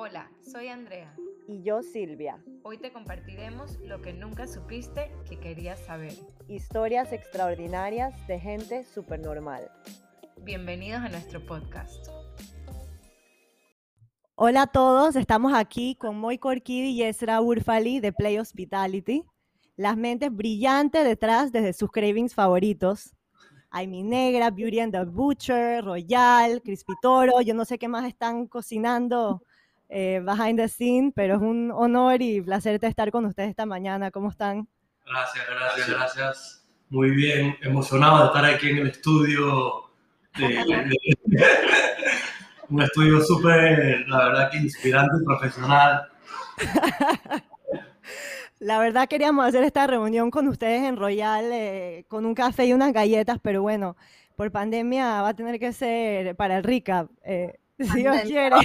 Hola, soy Andrea. Y yo Silvia. Hoy te compartiremos lo que nunca supiste que querías saber. Historias extraordinarias de gente súper normal. Bienvenidos a nuestro podcast. Hola a todos, estamos aquí con Moy Korkidi y Ezra Urfali de Play Hospitality. Las mentes brillantes detrás desde sus cravings favoritos. mi Negra, Beauty and the Butcher, Royal, Crispy Toro, yo no sé qué más están cocinando eh, behind the scene, pero es un honor y placer estar con ustedes esta mañana. ¿Cómo están? Gracias, gracias, gracias. Muy bien, emocionado de estar aquí en el estudio. un estudio súper, la verdad que inspirante y profesional. La verdad queríamos hacer esta reunión con ustedes en Royal eh, con un café y unas galletas, pero bueno, por pandemia va a tener que ser para el recap. Eh, si Dios quiere.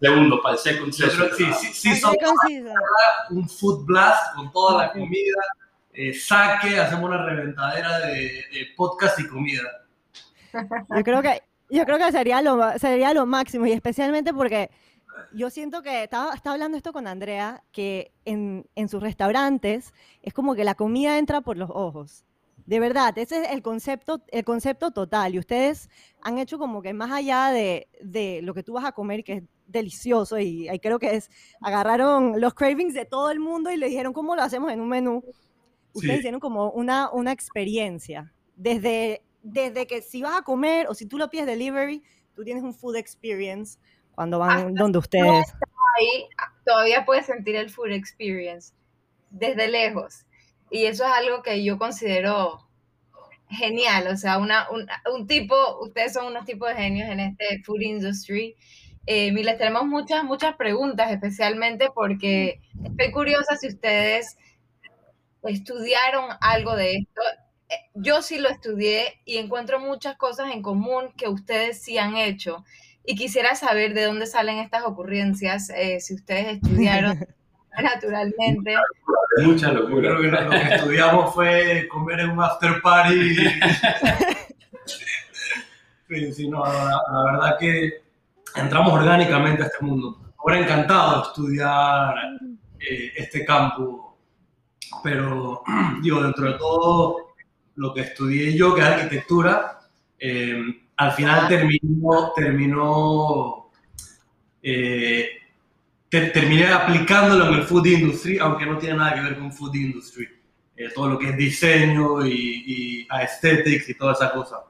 segundo, para el second session. Sí, sí, sí, son un food blast con toda la comida, eh, saque, hacemos una reventadera de, podcast y comida. Yo creo que, yo creo que sería, lo, sería lo máximo y especialmente porque yo siento que estaba, estaba hablando esto con Andrea, que en, en sus restaurantes es como que la comida entra por los ojos. De verdad, ese es el concepto, el concepto total. Y ustedes han hecho como que más allá de, de lo que tú vas a comer, que es delicioso, y ahí creo que es, agarraron los cravings de todo el mundo y le dijeron, ¿cómo lo hacemos en un menú? Ustedes hicieron como una, una experiencia. Desde, desde que si vas a comer o si tú lo pides delivery, tú tienes un food experience cuando van donde ustedes. ahí, todavía puedes sentir el food experience desde lejos. Y eso es algo que yo considero genial, o sea, una, un, tipo, ustedes son unos tipos de genios en este food industry. Eh, y les tenemos muchas, muchas preguntas, especialmente porque estoy curiosa si ustedes estudiaron algo de esto. Eh, yo sí lo estudié y encuentro muchas cosas en común que ustedes sí han hecho. Y quisiera saber de dónde salen estas ocurrencias, eh, si ustedes estudiaron naturalmente. Mucha locura. Creo que lo que estudiamos fue comer en un after party. sí, no, la, verdad que entramos orgánicamente a este mundo. Ahora encantado estudiar eh, este campo, pero digo, dentro de todo lo que estudié yo, que es arquitectura, eh, al final terminó, terminó eh, terminé aplicándolo en el food industry, aunque no tiene nada que ver con food industry. Eh, todo lo que es diseño y, y aesthetics y toda esa cosa.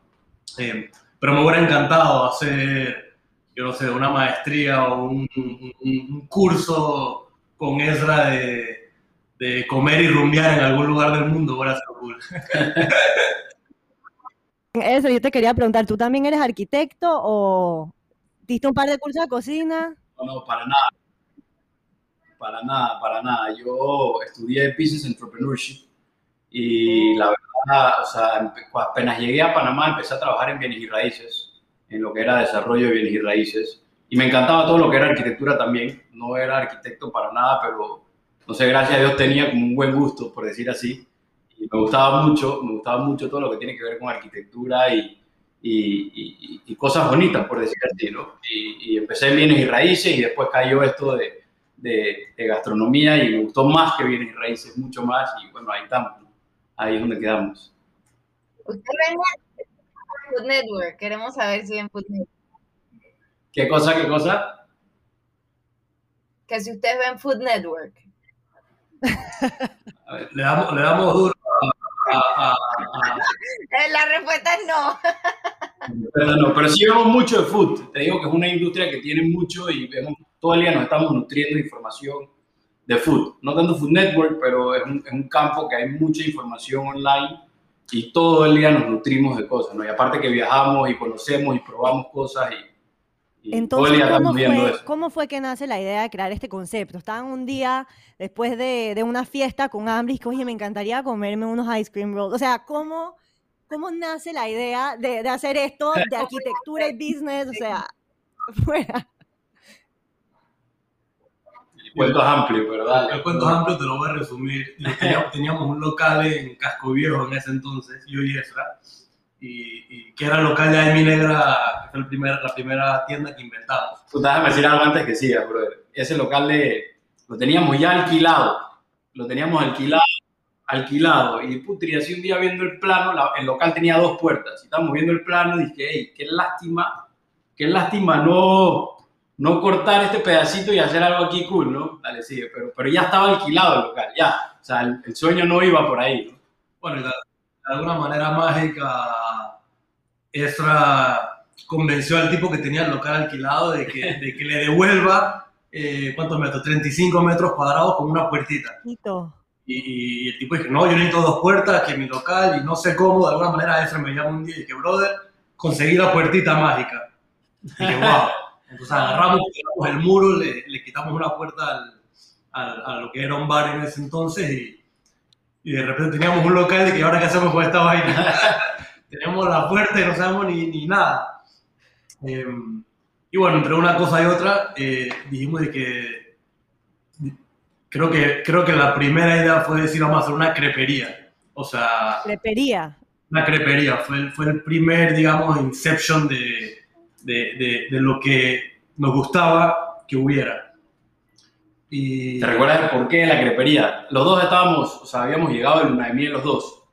Eh, pero me hubiera encantado hacer, yo no sé, una maestría o un, un, curso con Ezra de, de, comer y rumbear en algún lugar del mundo, hubiera sido cool. Eso, yo te quería preguntar, ¿tú también eres arquitecto o diste un par de cursos de cocina? No, no, para nada para nada, para nada. Yo estudié Business Entrepreneurship y la verdad, o sea, apenas llegué a Panamá empecé a trabajar en bienes y raíces, en lo que era desarrollo de bienes y raíces. Y me encantaba todo lo que era arquitectura también. No era arquitecto para nada, pero no sé, gracias a Dios tenía como un buen gusto, por decir así. Y me gustaba mucho, me gustaba mucho todo lo que tiene que ver con arquitectura y, y, y, cosas bonitas, por decir así, ¿no? Y, empecé en bienes y raíces y después cayó esto de, de, gastronomía y me gustó más que bienes y raíces, mucho más, y bueno, ahí estamos, ahí es donde quedamos. Usted ven Food Network, queremos saber si ven Food Network. ¿Qué cosa, qué cosa? Que si ustedes ven Food Network. le, damos, le damos duro a, eh, La respuesta es no. Pero, no, pero sí vemos mucho de food. Te digo que es una industria que tiene mucho y vemos todo el día nos estamos nutriendo de información de food. No tanto Food Network, pero es un, es un, campo que hay mucha información online y todo el día nos nutrimos de cosas, ¿no? Y aparte que viajamos y conocemos y probamos cosas y, y Entonces, todo el día ¿cómo, fue, eso. ¿cómo fue que nace la idea de crear este concepto? Estaban un día después de, de una fiesta con hambre y oye, me encantaría comerme unos ice cream rolls. O sea, ¿cómo, cómo nace la idea de, de hacer esto de arquitectura y business? O sea, fuera cuento es amplio, ¿verdad? El cuento es amplio, te lo voy a resumir. Teníamos un local en Casco Viejo en ese entonces, yo y Ezra, y, que era el local de Amy Negra, que fue el primer, la primera tienda que inventamos. Déjame decir algo antes que siga, brother. Ese local de, lo teníamos ya alquilado, lo teníamos alquilado, alquilado, y putri, así un día viendo el plano, el local tenía dos puertas, y estábamos viendo el plano, y dije, hey, qué lástima, qué lástima no, no cortar este pedacito y hacer algo aquí cool, ¿no? Dale, sigue, pero, pero ya estaba alquilado el local, ya, o sea, el, sueño no iba por ahí, ¿no? Bueno, de alguna manera mágica, Ezra convenció al tipo que tenía el local alquilado de que, de que le devuelva, eh, ¿cuántos metros? 35 metros cuadrados con una puertita. Y, y, el tipo dijo, no, yo necesito dos puertas, que mi local, y no sé cómo, de alguna manera Ezra me llama un día y dije, brother, conseguí la puertita mágica. Y dije, wow. Entonces agarramos, el muro, le, le, quitamos una puerta al, a lo que era un bar en ese entonces y, y de repente teníamos un local y que ahora qué hacemos con esta vaina. teníamos la puerta y no sabemos ni, ni nada. Em, y bueno, entre una cosa y otra, eh, dijimos de que creo, que creo que la primera idea fue decir vamos a hacer una crepería. O sea... Crepería. Una crepería. Fue, el, fue el primer, digamos, inception de, de, de, lo que nos gustaba que hubiera. Y... ¿Te recuerdas por qué la crepería? Los dos estábamos, o sea, habíamos llegado en luna de miel los dos.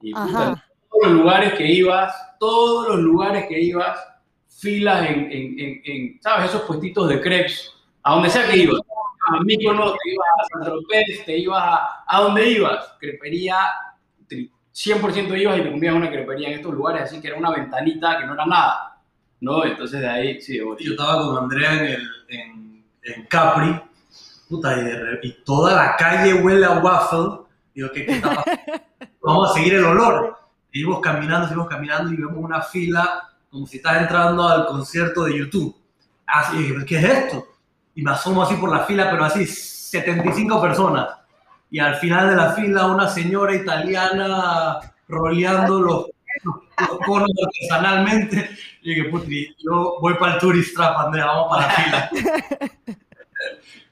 Y puta, todos los lugares que ibas, todos los lugares que ibas, filas en, en, en, ¿sabes? Esos puestitos de crepes, a donde sea que ibas. A Míconos, te ibas a San Tropez, te ibas a, a donde ibas. Crepería, 100% ibas y te comías una crepería en estos lugares, así que era una ventanita que no era nada. ¿No? Entonces de ahí, sí. Yo estaba con Andrea en, el, en, en Capri, puta, y, toda la calle huele a waffle. Digo, ¿qué, qué Vamos a seguir el olor seguimos caminando, seguimos caminando y vemos una fila como si estás entrando al concierto de YouTube. Así, ¿qué es esto? Y me asomo así por la fila, pero así 75 personas. Y al final de la fila una señora italiana roleando los, los conos artesanalmente. Y dije, putri, yo voy para el tourist trap, Andrea, vamos para la fila.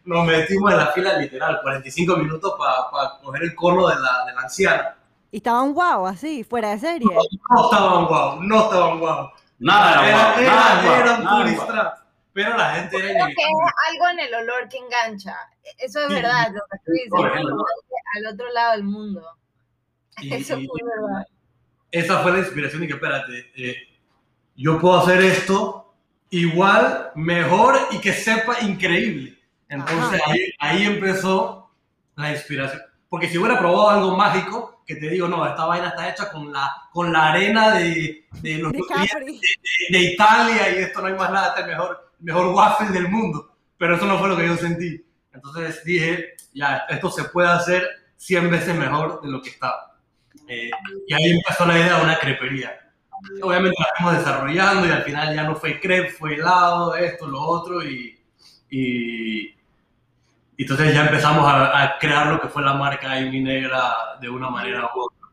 Nos metimos en la fila literal, 45 minutos para coger el cono de la, de la anciana. Y estaban guau, así, fuera de serie. No, estaban guau, no estaban guau. Nada era, era, eran Pero la gente era Creo que es algo en el olor que engancha. Eso es verdad, lo que tú dices. al otro lado del mundo. Eso fue verdad. Esa fue la inspiración y que, espérate, eh, yo puedo hacer esto igual, mejor y que sepa increíble. Entonces ahí, ahí empezó la inspiración. Porque si hubiera probado algo mágico, que te digo, no, esta vaina está hecha con la, con la arena de, de, los, de, Italia y esto no hay más nada, este es el mejor, mejor waffle del mundo. Pero eso no fue lo que yo sentí. Entonces dije, ya, esto se puede hacer 100 veces mejor de lo que estaba. Eh, y ahí empezó la idea de una crepería. Obviamente la fuimos desarrollando y al final ya no fue crepe, fue helado, esto, lo otro y, y y entonces ya empezamos a, crear lo que fue la marca Amy Negra de una manera u otra.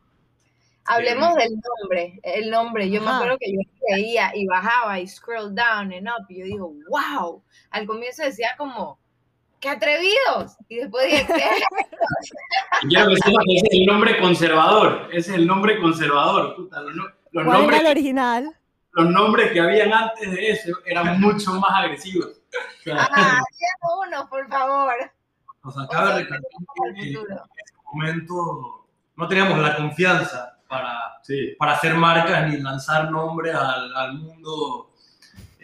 Hablemos del nombre, el nombre. Yo me acuerdo que yo veía y bajaba y scroll down and up y yo digo, wow. Al comienzo decía como, qué atrevidos. Y después dije, ¿qué? Quiero que sepas que ese es el nombre conservador. Ese es el nombre conservador. los, nombres, el original? Los nombres que habían antes de eso eran mucho más agresivos. Ah, uno, por favor. Nos acaba de recalcar que en ese momento no teníamos la confianza para, para hacer marcas ni lanzar nombres al, al mundo.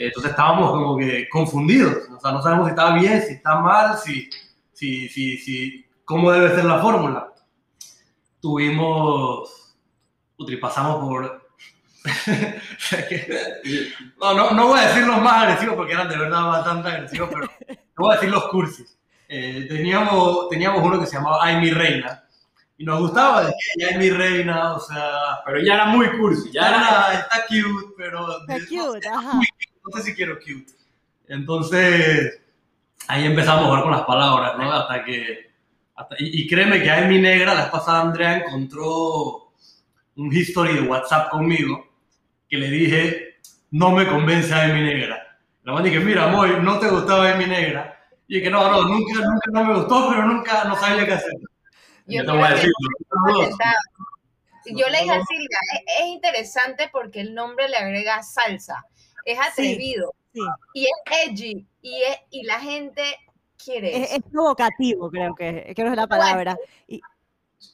Entonces estábamos como que confundidos. O sea, no sabemos si está bien, si está mal, si, si, si, si cómo debe ser la fórmula. Tuvimos, pasamos por no, no, no, voy a decir los más agresivos porque eran de verdad bastante agresivos, pero voy a decir los cursis. Eh, teníamos, teníamos uno que se llamaba Ay mi reina y nos gustaba decir Ay mi reina, o sea. Pero ya era muy cursi, ya era. Está cute, pero. Está cute, ajá. No sé si quiero cute. Entonces, ahí empezamos a jugar con las palabras, ¿no? Hasta que. y, créeme que Ay mi negra, la esposa Andrea encontró un history de WhatsApp conmigo que le dije, no me convence a mi negra. La man dije, mira, Moy, no te gustaba mi negra. Y que no, no, nunca, nunca no me gustó, pero nunca no sabía qué hacer. Yo decir, Yo le dije a Silvia, es, es interesante porque el nombre le agrega salsa, es atrevido Sí. y es edgy y, es, y la gente quiere Es, es provocativo, creo que, creo que es la palabra. Y,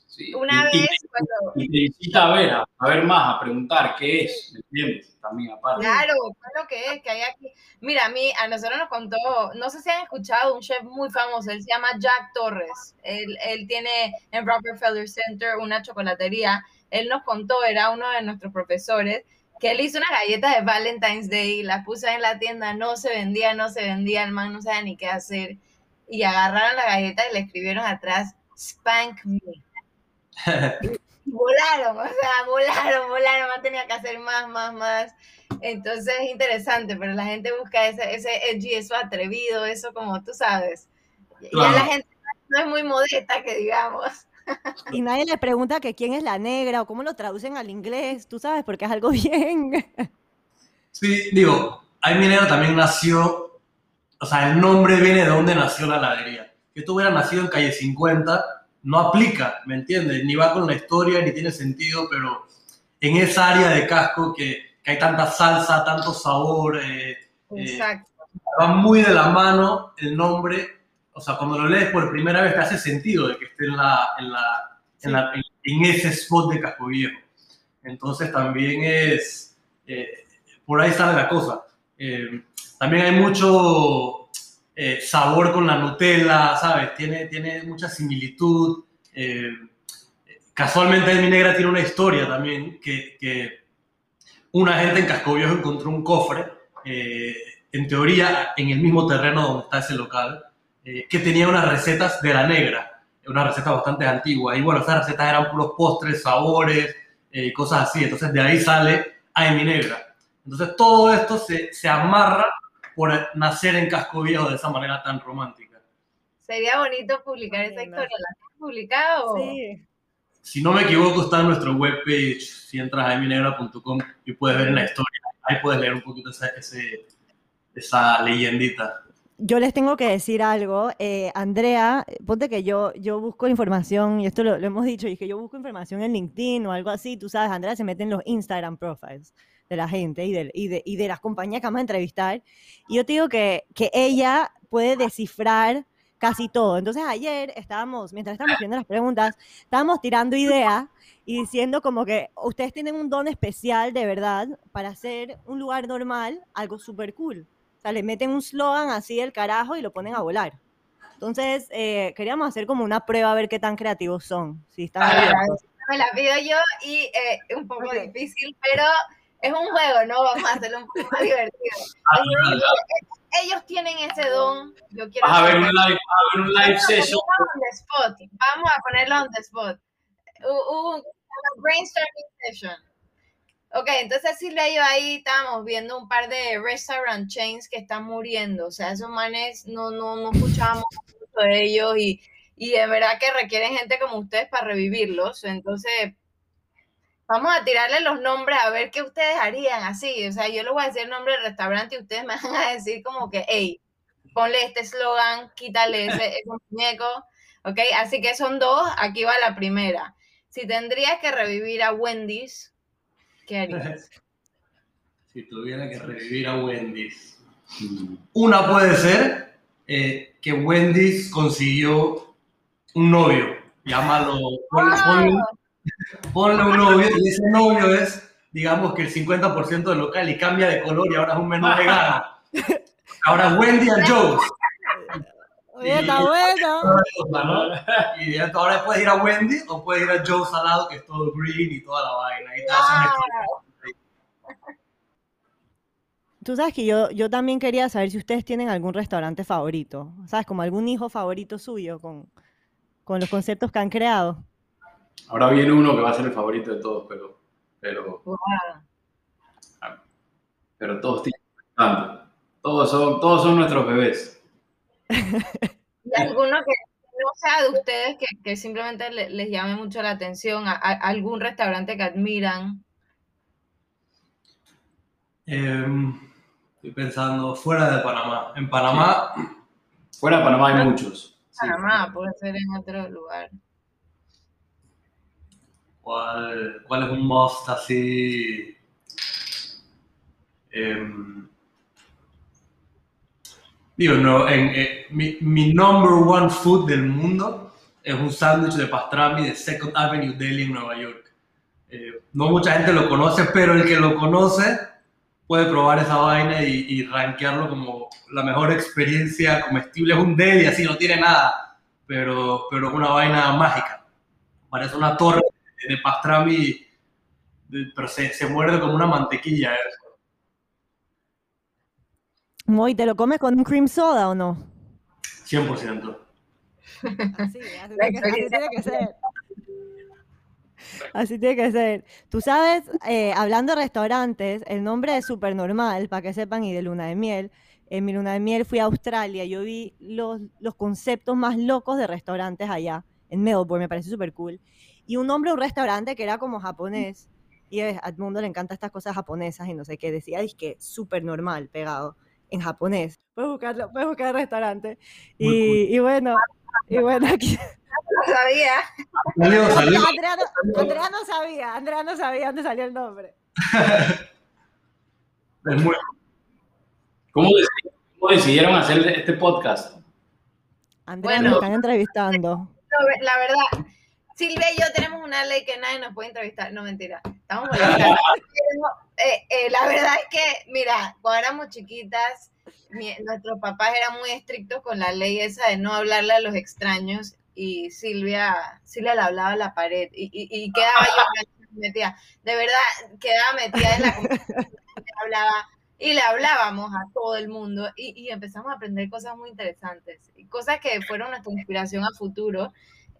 Sí. Una y, y- vez cuando... y te incita a ver, a, a ver más, a preguntar qué es, ¿me entiendes? También aparte. Claro, ¿qué es lo que es? Que hay aquí. Mira, a mí, a nosotros nos contó, no sé si han escuchado un chef muy famoso, él se llama Jack Torres. Él, él tiene en Rockefeller Center una chocolatería. Él nos contó, era uno de nuestros profesores, que él hizo unas galletas de Valentine's Day, las puso en la tienda, no se vendía, no se vendía, el man no sabía ni qué hacer. Y agarraron la galleta y le escribieron atrás, Spank Me. Y volaron, o sea, volaron, volaron, más tenía que hacer más, más, más. Entonces es interesante, pero la gente busca ese, ese edgy, eso atrevido, eso como tú sabes. Ya Claro. la gente no es muy modesta, que digamos. Y nadie le pregunta que quién es la negra o cómo lo traducen al inglés, tú sabes, porque es algo bien. Sí, digo, Ay Minero también nació, o sea, el nombre viene de donde nació la heladería. Que esto hubiera nacido en calle 50, no aplica, ¿me entiendes? Ni va con la historia, ni tiene sentido, pero en esa área de casco que, que hay tanta salsa, tanto sabor, eh, Eh, Exacto. va muy de la mano el nombre, o sea, cuando lo lees por primera vez te hace sentido de que esté en, la, en, la, en, la- en- en ese spot de Casco Viejo. Entonces también es, eh, por ahí sale la cosa. Eh, también hay mucho eh, sabor con la Nutella, ¿sabes? Tiene, tiene mucha similitud. Eh, casualmente mi negra tiene una historia también que, que una gente en Casco Viejo encontró un cofre, eh, en teoría en el mismo terreno donde está ese local, eh, que tenía unas recetas de la negra, unas recetas bastante antiguas. Y bueno, esas recetas eran puros postres, sabores eh, y cosas así. Entonces de ahí sale Ay mi negra. Entonces todo esto se, se amarra por nacer en Casco Viejo de esa manera tan romántica. Sería bonito publicar esa Lindo. historia. ¿La has publicado? Sí. Si no me equivoco, está en nuestro webpage, si entras a ayminegra.com y puedes ver en la historia. Ahí puedes leer un poquito esa, ese- esa leyendita. Yo les tengo que decir algo. eh, Andrea, ponte que yo, yo busco información, y esto lo, hemos dicho, es que yo busco información en LinkedIn o algo así. Tú sabes, Andrea se mete en los Instagram profiles de la gente y de, y de, y de las compañías que vamos a entrevistar. Y yo te digo que, que ella puede descifrar casi todo. Entonces ayer estábamos, mientras estábamos viendo las preguntas, estábamos tirando ideas y diciendo como que ustedes tienen un don especial de verdad para hacer un lugar normal algo súper cool. Sea, le meten un slogan así del carajo y lo ponen a volar. Entonces, eh, queríamos hacer como una prueba a ver qué tan creativos son. Si están Ah. Me la pido yo y eh, es un poco Ok. difícil, pero es un juego, ¿no? Vamos a hacerlo un poco más divertido. Ah, Ellos, ellos tienen ese don. Yo quiero a ver un live, a ver un live session. on the spot. Vamos a ponerlo on the spot. Un, brainstorming session. Ok, entonces Silvia y yo ahí estábamos viendo un par de restaurant chains que están muriendo. O sea, esos manes no, no, no escuchábamos mucho de ellos y, y de verdad que requieren gente como ustedes para revivirlos. Entonces, vamos a tirarle los nombres a ver qué ustedes harían así. O sea, yo les voy a decir el nombre del restaurante y ustedes me van a decir como que, hey, ponle este eslogan, quítale ese, ese muñeco, ¿ok? Así que son dos, aquí va la primera. Si tendrías que revivir a Wendy's, ¿qué harías? Si tuviera que revivir a Wendy's. Una puede ser eh, que Wendy's consiguió un novio. Llámalo, ponle, ponle- ponle un novio y ese novio es, digamos que el 50% del local y cambia de color y ahora es un menú vegano. Ahora Wendy and Joe's. Oye, está bueno. ¿no? Y ya ahora puedes ir a Wendy o puedes ir a Joe's al lado que es todo green y toda la vaina. Y. Tú sabes que yo, yo también quería saber si ustedes tienen algún restaurante favorito. ¿Sabes? Como algún hijo favorito suyo con, con los conceptos que han creado. Ahora viene uno que va a ser el favorito de todos, pero, pero, Wow. pero todos tienen tanto. Todos son, todos son nuestros bebés. Y alguno que no sea de ustedes, que, que simplemente le- les llame mucho la atención, a, a- algún restaurante que admiran. Em, estoy pensando fuera de Panamá. En Panamá, Fuera de Panamá hay muchos. sí, Panamá, puede ser en otro lugar. ¿Cuál, cuál es un must así? Em, digo, no, en, eh, mi, mi number one food del mundo es un sándwich de pastrami de Second Avenue Deli en Nueva York. Eh, no mucha gente lo conoce, pero el que lo conoce puede probar esa vaina y, y rankearlo como la mejor experiencia comestible. Es un deli, así no tiene nada, pero, es una vaina mágica. Parece una torre de pastrami, pero se, se muerde como una mantequilla. eso. Moy, ¿te lo comes con un cream soda o no? 100%. Así, así tiene que- así tiene que ser. Así tiene que ser. Tú sabes, eh, hablando de restaurantes, el nombre es súper normal, para que sepan, y de luna de miel. En mi luna de miel fui a Australia, yo vi los, los conceptos más locos de restaurantes allá, en Melbourne, me pareció súper cool. Y un nombre de un restaurante que era como japonés, y a a todo el mundo le encantan estas cosas japonesas, y no sé qué, decía, que súper normal, pegado, en japonés. Puedes buscarlo, puedes buscar el restaurante. Y, y bueno, y bueno, aquí... No sabía. Salió, salió. Andrea no, Andrea no sabía, Andrea no sabía dónde salió el nombre. Es muy, ¿Cómo, deci- cómo decidieron hacer este podcast? Andrea Bueno. nos están entrevistando. La verdad, Silvia y yo tenemos una ley que nadie nos puede entrevistar. No, mentira. Estamos molestando. Eh, eh, la verdad es que, mira, cuando éramos chiquitas, mi- nuestros papás eran muy estrictos con la ley esa de no hablarle a los extraños y Silvia, Silvia le hablaba a la pared y, y- y quedaba yo metida. De verdad, quedaba metida en la le hablaba y le hablábamos a todo el mundo y, y empezamos a aprender cosas muy interesantes, cosas que fueron nuestra inspiración a futuro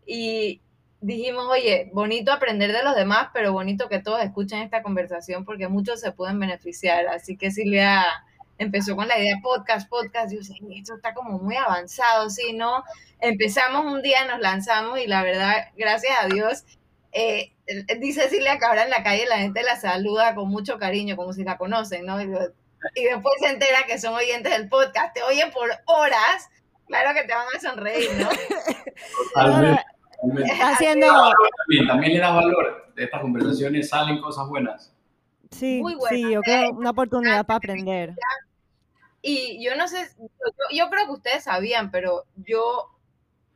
y dijimos, oye, bonito aprender de los demás, pero bonito que todos escuchen esta conversación porque muchos se pueden beneficiar, así que Silvia empezó con la idea podcast, podcast, y yo esto está como muy avanzado, ¿sí? ¿No? Empezamos un día, nos lanzamos y la verdad, gracias a Dios, eh, dice Silvia que ahora en la calle la gente la saluda con mucho cariño, como si la conocen, ¿no? Y, y después se entera que son oyentes del podcast, te oyen por horas, claro que te van a sonreír, ¿no? haciendo, También, también le das valor. De estas conversaciones salen cosas buenas. sí, Muy buena. sí, yo creo una oportunidad para aprender. Y yo no sé, yo, yo creo que ustedes sabían, pero yo,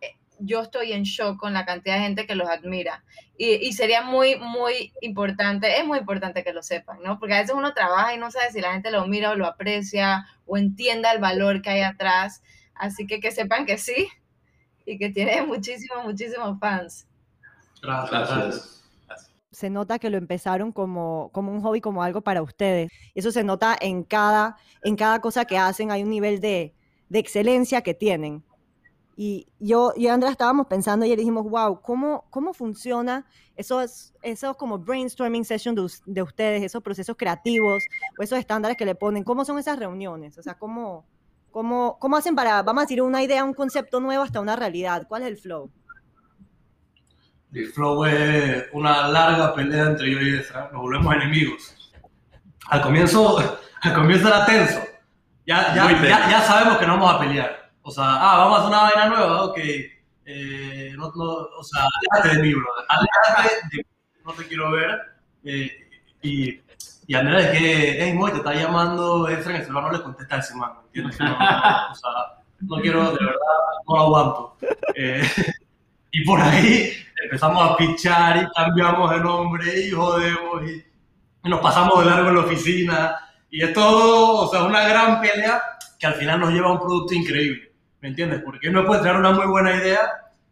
eh, yo estoy en shock con la cantidad de gente que los admira. Y, y sería muy, muy importante, es muy importante que lo sepan, ¿no? Porque a veces uno trabaja y no sabe si la gente lo mira o lo aprecia o entienda el valor que hay atrás. Así que que sepan que sí y que tiene muchísimos, muchísimos fans. Gracias. Se nota que lo empezaron como, como un hobby, como algo para ustedes. Eso se nota en cada, en cada cosa que hacen, hay un nivel de, de excelencia que tienen. Y yo y Andrea estábamos pensando y dijimos, wow, ¿cómo, cómo funciona esos, esos como brainstorming sessions de, de ustedes, esos procesos creativos o esos estándares que le ponen? ¿Cómo son esas reuniones? O sea, ¿cómo, cómo, cómo hacen para, vamos a decir, una idea, un concepto nuevo hasta una realidad? ¿Cuál es el flow? El flow es una larga pelea entre yo y Ezra. Nos volvemos enemigos. Al comienzo, al comienzo era tenso. Ya, ya, ya, ya sabemos que no vamos a pelear. O sea, ah, vamos a hacer una vaina nueva, ok. Eh, no, no, o sea, aléjate de mí. Aléjate de mí. No te quiero ver. Eh, y, y Andrea es que, hey, Moy, te está llamando Ezra en el celular, no le contesta a ese man, ¿entiendes? No, no, o sea, no quiero, de verdad, no aguanto. Eh, y por ahí empezamos a pichar y cambiamos de nombre y jodemos y, y nos pasamos de largo en la oficina. Y es todo, o sea, una gran pelea que al final nos lleva a un producto increíble. ¿Me entiendes? Porque él me puede traer una muy buena idea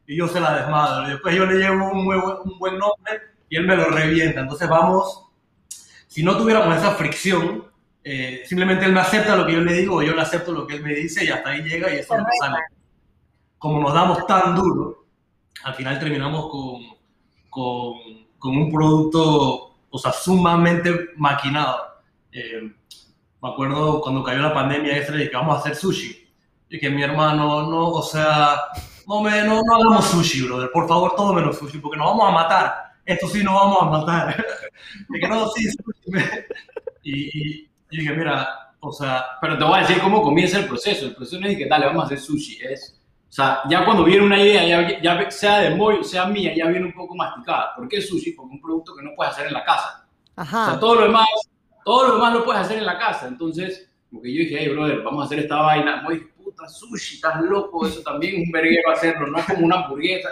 y yo se la desmadro. Y después yo le llevo un, muy buen, un buen nombre y él me lo revienta. Entonces vamos, si no tuviéramos esa fricción, eh, simplemente él me acepta lo que yo le digo o yo le acepto lo que él me dice y hasta ahí llega y eso no sale. Como nos damos tan duro, al final terminamos con, con, con un producto, o sea, sumamente maquinado. Eh, me acuerdo cuando cayó la pandemia extra que vamos a hacer sushi. Y que mi hermano, no, o sea, no, me, no, no hagamos sushi, brother. Por favor, todo menos sushi, porque nos vamos a matar. Esto sí nos vamos a matar. De que no, sí. Y, y, y dije, mira, o sea, Pero te voy a decir cómo comienza el proceso. El proceso no es de que dale, vamos a hacer sushi. Es O sea, ya cuando viene una idea, ya, ya sea de Moy o sea mía, ya viene un poco masticada. ¿Por qué sushi? Porque es un producto que no puedes hacer en la casa. Ajá. O sea, todo lo demás, todo lo demás lo puedes hacer en la casa. Entonces, como que yo dije, hey, brother, vamos a hacer esta vaina. Moy puta, sushi, estás loco, eso también es un verguero hacerlo, no es como una hamburguesa.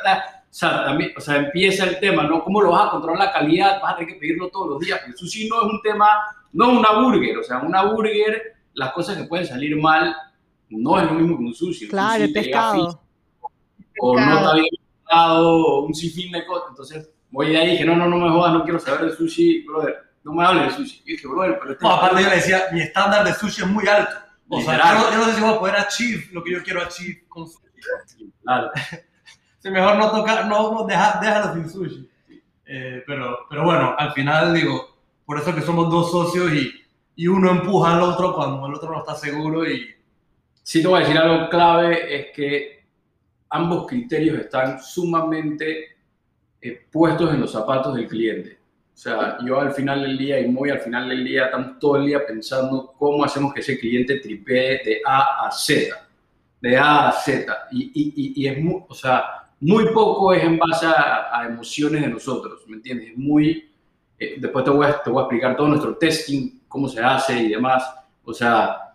O sea, también, o sea, empieza el tema, ¿no? ¿Cómo lo vas a controlar la calidad? Vas a tener que pedirlo todos los días. El sushi no es un tema, no es una burger. O sea, una burger, las cosas que pueden salir mal, no es lo mismo que un sushi. Claro, un el sushi llega pescado. o no Pescado. está bien cortado, o un sinfín de cosas. Entonces, voy de ahí y dije, no, no, no me jodas, no quiero saber de sushi, brother. No me hables de sushi. Y dije, brother, pero este No, aparte yo le decía, mi estándar de sushi es muy alto. O sea, yo, no- yo no sé si voy a poder achieve lo que yo quiero achieve con sushi. Claro. Mejor no tocar, no, no deja- déjalo sin sushi. Eh, pero, pero bueno, al final digo, por eso que somos dos socios y, y uno empuja al otro cuando el otro no está seguro y Sí te voy a decir algo clave, es que ambos criterios están sumamente eh, puestos en los zapatos del cliente. O sea, yo al final del día y muy al final del día estamos todo el día pensando cómo hacemos que ese cliente tripee de A a Z, de A a Z. Y, y, y, y es muy, o sea, muy poco es en base a, a emociones de nosotros, ¿me entiendes? Es muy, eh, después te voy, a, te voy a explicar todo nuestro testing, cómo se hace y demás. O sea,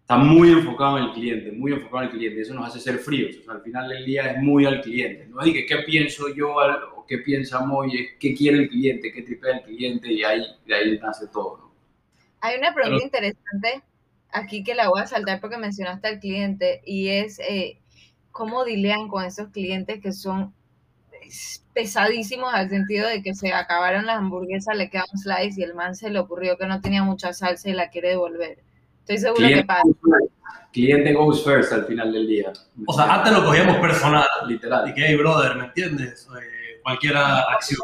está muy enfocado en el cliente, muy enfocado en el cliente. Eso nos hace ser fríos. O sea, al final del día es muy al cliente. No es que qué pienso yo al- o qué piensa Moy, es qué quiere el cliente, qué tripea el cliente y ahí, de ahí nace todo. ¿no? Hay una pregunta interesante aquí que la voy a saltar porque mencionaste al cliente y es eh, cómo dilean con esos clientes que son es, pesadísimos al sentido de que se acabaron las hamburguesas, le queda un slice y el man se le ocurrió que no tenía mucha salsa y la quiere devolver. Estoy seguro que Cliente, pasa. goes first. cliente goes first al final del día. O sea, antes lo cogíamos personal. literal. Y que, hey, brother, ¿me entiendes? Eh, cualquier acción.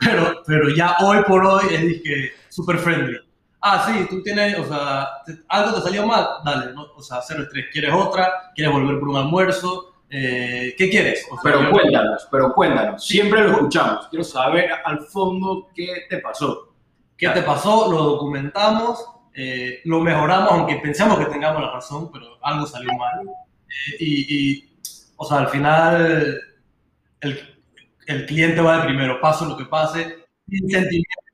Pero, pero ya hoy por hoy es dizque super friendly. Ah, sí, tú tienes, o sea, te- algo te salió mal, dale, ¿no? o sea, cero estrés. ¿Quieres otra? ¿Quieres volver por un almuerzo? Eh, ¿Qué quieres? O sea, Pero cuéntanos, pero cuéntanos. Siempre lo escuchamos. Quiero saber al fondo qué te pasó. ¿Qué te pasó? Lo documentamos, eh, lo mejoramos, aunque pensamos que tengamos la razón, pero algo salió mal. Eh, y, y, o sea, al final, el, el cliente va de primero, pase lo que pase, sin sentimientos,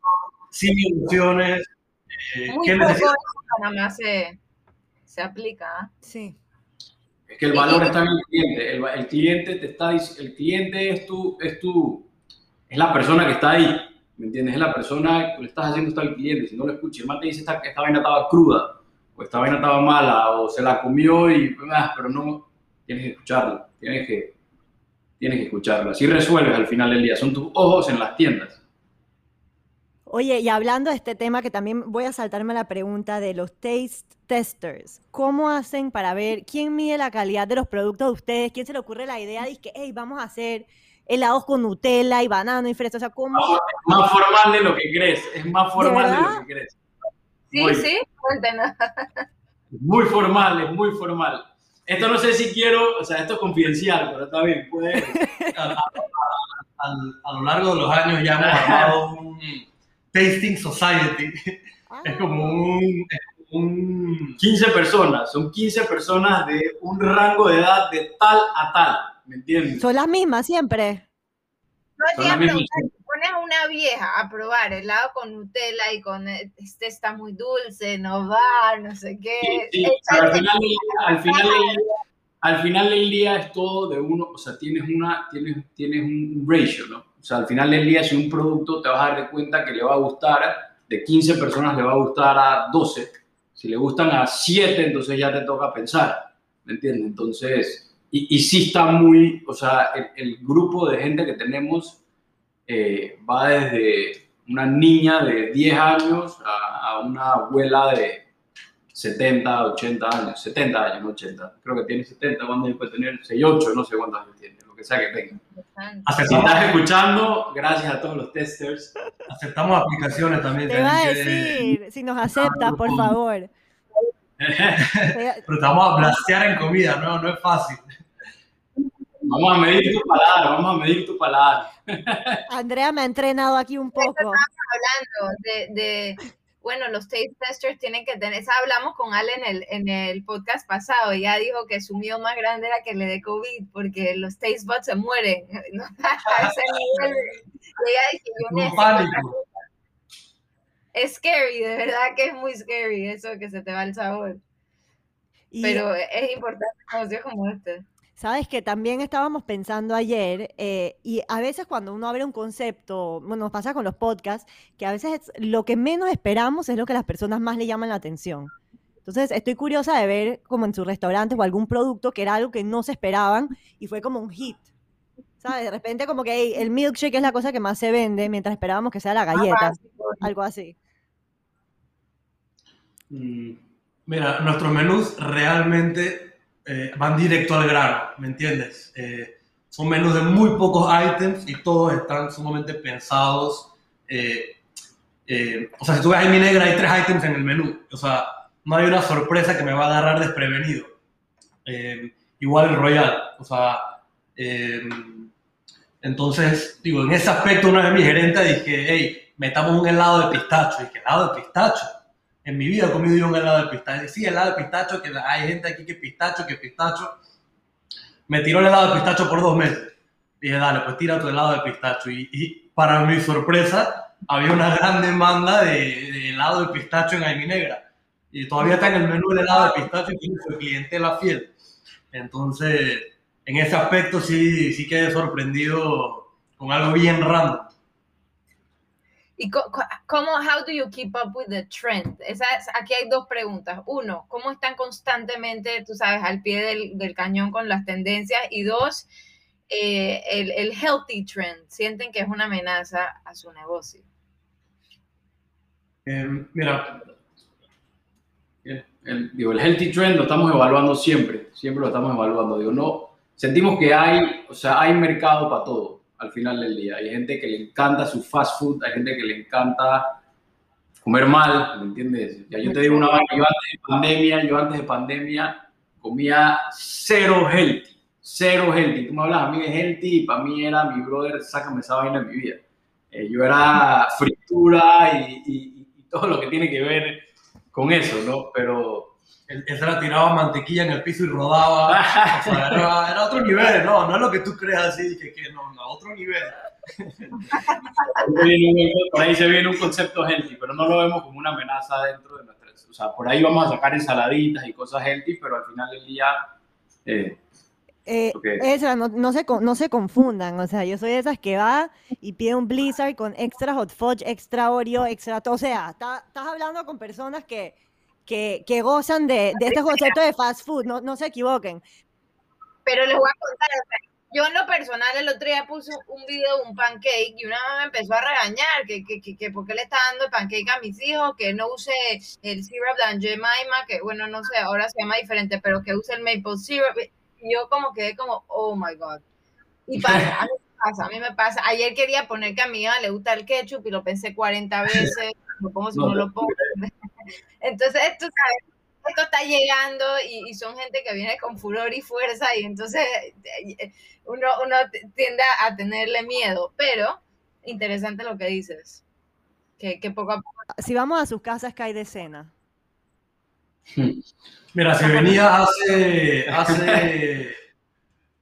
sin ilusiones. Eh, Muy ¿Qué poco eso nada más se, se aplica. ¿ah? Sí. Es que el valor está en el cliente. El, el cliente te está el cliente es tu, es tu, es la persona que está ahí. ¿Me entiendes? Es la persona que le estás haciendo esto al cliente. Si no lo escuchas, el man te dice esta, esta vaina estaba cruda, o esta vaina estaba mala, o se la comió y ah, pero no tienes que escucharlo. Tienes que, tienes que escucharlo. Así resuelves al final del día. Son tus ojos en las tiendas. Oye, y hablando de este tema, que también voy a saltarme la pregunta de los taste testers. ¿Cómo hacen para ver quién mide la calidad de los productos de ustedes? ¿Quién se le ocurre la idea de que, hey, vamos a hacer helados con Nutella y banano y fresa? O sea, ¿cómo? Más formal de lo que crees. Es más formal de, lo que crees. Sí, Muy sí, cuéntanos. Muy formal, es muy formal. Esto no sé si quiero, o sea, esto es confidencial, pero está bien, puede. a, a- a- a lo largo de los años ya hemos armado un tasting society. Ah, Es como un, un 15 personas, son 15 personas de un rango de edad de tal a tal, ¿me entiendes? Son las mismas siempre. No Son te las mismas. pones a una vieja a probar helado con Nutella y con este está muy dulce, no va, no sé qué. Sí, sí, al final, del día- al, final del día, al final del día es todo de uno, o sea, tienes, una, tienes, tienes un ratio, ¿no? O sea, al final del día, si un producto te vas a dar cuenta que le va a gustar, de 15 personas le va a gustar a 12, si le gustan a 7, entonces ya te toca pensar, ¿me entiendes? Entonces, y, y sí está muy, o sea, el, el grupo de gente que tenemos eh, va desde una niña de 10 años a, a una abuela de 70, 80 años, 70 años, no 80. Creo que tiene 70, ¿cuántos años puede tener? 68, no sé cuántos años tiene, que sea que tenga. Si estás escuchando, gracias a todos los testers. aceptamos aplicaciones también. Te va a que- decir, si nos aceptas, por favor. Pero te vamos a blastear en comida, no, no es fácil. Vamos a medir tu palabra, vamos a medir tu palabra. Andrea me ha entrenado aquí un poco. hablando de, de bueno, los taste testers tienen que tener, esa hablamos con Ale en el, en el podcast pasado, ella dijo que su miedo más grande era que le dé COVID, porque los taste buds se mueren, ¿no? a ese nivel, ella dice, yo Un pánico. Es scary, de verdad que es muy scary eso que se te va el sabor, Y pero es importante negocios como este. Sabes que también estábamos pensando ayer, eh, y a veces cuando uno abre un concepto, bueno, nos pasa con los podcasts, que a veces es- lo que menos esperamos es lo que las personas más le llaman la atención. Entonces, estoy curiosa de ver como en sus restaurantes o algún producto que era algo que no se esperaban y fue como un hit. ¿Sabes? De repente como que "Ey, el milkshake es la cosa que más se vende mientras esperábamos que sea la galleta, algo así. Mm, Mira, nuestros menús realmente eh, van directo al grano, ¿me entiendes? Eh, son menús de muy pocos items y todos están sumamente pensados. eh, o sea, si tú ves ahí mi negra, hay tres items en el menú. O sea, no hay una sorpresa que me va a agarrar desprevenido. Igual el Royal. O sea, entonces, digo, en ese aspecto, una vez mi gerente dije, hey, metamos un helado de pistacho. Y dije, helado de pistacho. En mi vida he comido yo un helado de pistacho. Sí, helado de pistacho, que hay gente aquí que pistacho, que pistacho. Me tiró el helado de pistacho por dos meses. Dije, dale, pues tira tu helado de pistacho. Y, y para mi sorpresa, había una gran demanda de, de helado de pistacho en Aimi Negra. Y todavía está en el menú el helado de pistacho y tiene su clientela fiel. Entonces, en ese aspecto sí, sí quedé sorprendido con algo bien random. ¿Y cómo, how do you keep up with the trend? Esa es- aquí hay dos preguntas. Uno, ¿cómo están constantemente, tú sabes, al pie del, del cañón con las tendencias? Y dos, eh, el, el healthy trend. ¿Sienten que es una amenaza a su negocio? Eh, mira, El, el healthy trend lo estamos evaluando siempre, siempre lo estamos evaluando. Digo, no, sentimos que hay, o sea, hay mercado para todo al final del día. Hay gente que le encanta su fast food, hay gente que le encanta comer mal, ¿me entiendes? Ya yo te digo una vaina, yo antes de pandemia, yo antes de pandemia comía cero healthy, cero healthy. Tú me hablas a mí de healthy y para mí era mi brother, sácame esa vaina de mi vida. Eh, yo era fritura y, y- y todo lo que tiene que ver con eso, ¿no? Pero la tiraba mantequilla en el piso y rodaba. O sea, era, era otro nivel, no, no es lo que tú creas así, que, que no, no, otro nivel. por ahí se viene un concepto healthy, pero no lo vemos como una amenaza dentro de nuestras. O sea, por ahí vamos a sacar ensaladitas y cosas healthy, pero al final del día. eh, Eh, Ok. Ezra, no, no se, no se confundan, o sea, yo soy de esas que va y pide un Blizzard con extra hot fudge, extra Oreo, extra todo, o sea, está- estás hablando con personas que, que, que gozan de, de este concepto de fast food, no, no se equivoquen. Pero les voy a contar, yo en lo personal el otro día puse un video de un pancake y una mamá me empezó a regañar que, que, que, que por qué le está dando el pancake a mis hijos, que no use el syrup de Aunt Jemima, que bueno, no sé, ahora se llama diferente, pero que use el maple syrup. Y yo como quedé como, oh my God. Y pasa, a mí me pasa, a mí me pasa. Ayer quería poner que a mi hija le gusta el ketchup y lo pensé 40 veces, lo pongo si No lo pongo. Entonces, tú sabes, esto está llegando y, y son gente que viene con furor y fuerza y entonces eh, uno, uno tiende a tenerle miedo, pero interesante lo que dices, que, que poco a poco... Si vamos a sus casas, ¿qué hay de cena? Mira, si venías hace, hace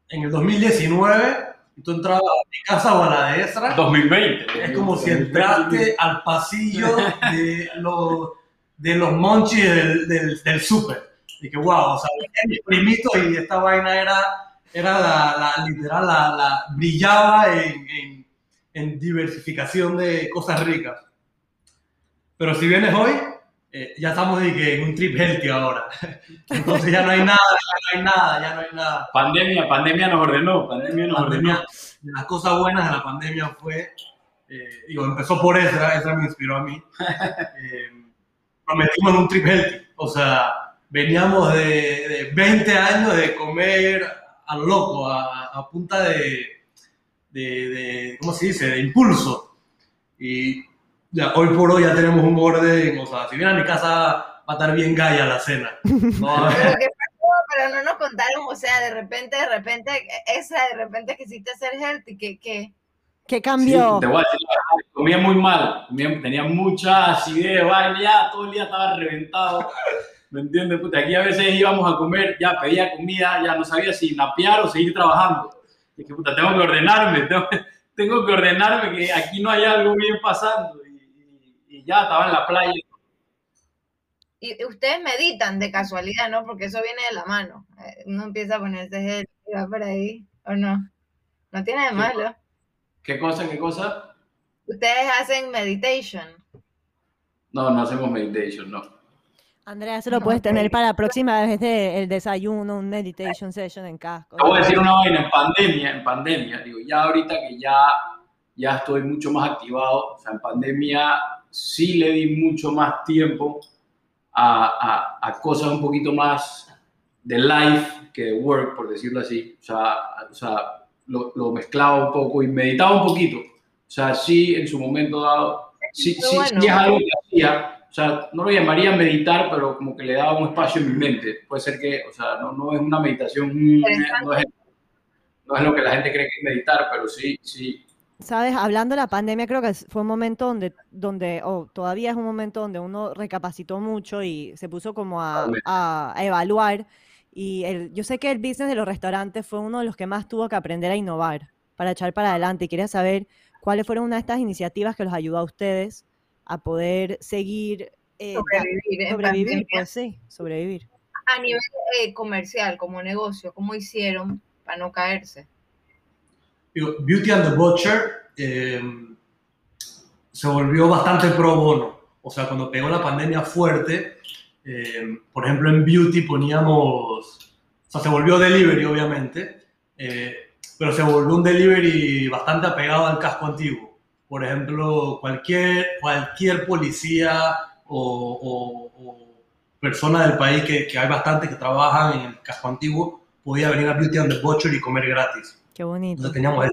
en el 2019 y tú entrabas a mi casa o a la de Ezra, 2020. es como si entraste al pasillo de los, de los monchis del, del, del súper. Y que, wow, o sea, eran mis primitos y esta vaina era, era la, la- literal, la, la- brillaba en, en, en diversificación de cosas ricas. Pero si vienes hoy, eh, ya estamos que en un trip healthy ahora. Entonces ya no hay nada, ya no hay nada, ya no hay nada. Pandemia, pandemia nos ordenó, pandemia nos ordenó. Pandemia, de las cosas buenas de la pandemia fue, eh, digo, empezó por esa, esa me inspiró a mí. Eh, nos metimos en un trip healthy, o sea, veníamos de, de 20 años de comer a lo loco, a, a punta de, de, de, ¿cómo se dice?, de impulso. Y ya, hoy por hoy ya tenemos un orden, o sea, si viene a mi casa va a estar bien gaya la cena. No, Pero, no nos contaron, o sea, de repente, de repente, esa de repente quisiste ser healthy, que, que ¿Qué cambió? Sí, te voy a decir la verdad, comía muy mal, tenía mucha acidez, ya todo el día estaba reventado. ¿Me entiendes? Puta, aquí a veces íbamos a comer, ya pedía comida, ya no sabía si napear o seguir trabajando. Y que puta, tengo que ordenarme, tengo, tengo que ordenarme que aquí no hay algo bien pasando. Ya estaba en la playa. Y ustedes meditan de casualidad, ¿no? Porque eso viene de la mano. Eh, Uno empieza a ponerse gel y va por ahí, ¿o no? No tiene de malo. ¿Qué cosa, qué cosa? Ustedes hacen meditation. No, no hacemos meditation, no. Andrea, eso lo No, puedes tener para la próxima vez del desayuno, un meditation session en casco. Te voy a decir una vaina, en pandemia, en pandemia, digo, ya ahorita que ya, ya estoy mucho más activado, o sea, en pandemia sí le di mucho más tiempo a, a, a cosas un poquito más de life que de work, por decirlo así. O sea, o sea lo, lo mezclaba un poco y meditaba un poquito. O sea, sí, en su momento dado, sí, sí, bueno. sí es algo que hacía. O sea, no lo llamaría meditar, pero como que le daba un espacio en mi mente. Puede ser que, o sea, no, no es una meditación, no es, no es lo que la gente cree que es meditar, pero sí, sí, Sabes, hablando de la pandemia, creo que fue un momento donde, donde o todavía es un momento donde uno recapacitó mucho y se puso como a, a- a evaluar. Y el- yo sé que el business de los restaurantes fue uno de los que más tuvo que aprender a innovar para echar para adelante. Y quería saber cuáles fueron una de estas iniciativas que los ayudó a ustedes a poder seguir, eh, Sobrevivir sobrevivir, pues sí, sobrevivir. A nivel eh, comercial, como negocio, ¿cómo hicieron para no caerse? Digo, Beauty and the Butcher eh, se volvió bastante pro bono. O sea, cuando pegó la pandemia fuerte, eh, por ejemplo, en Beauty poníamos, o sea, se volvió delivery, obviamente, eh, pero se volvió un delivery bastante apegado al casco antiguo. Por ejemplo, cualquier, cualquier policía o, o- o persona del país, que, que hay bastante que trabajan en el casco antiguo, podía venir a Beauty and the Butcher y comer gratis. Qué bonito, Entonces teníamos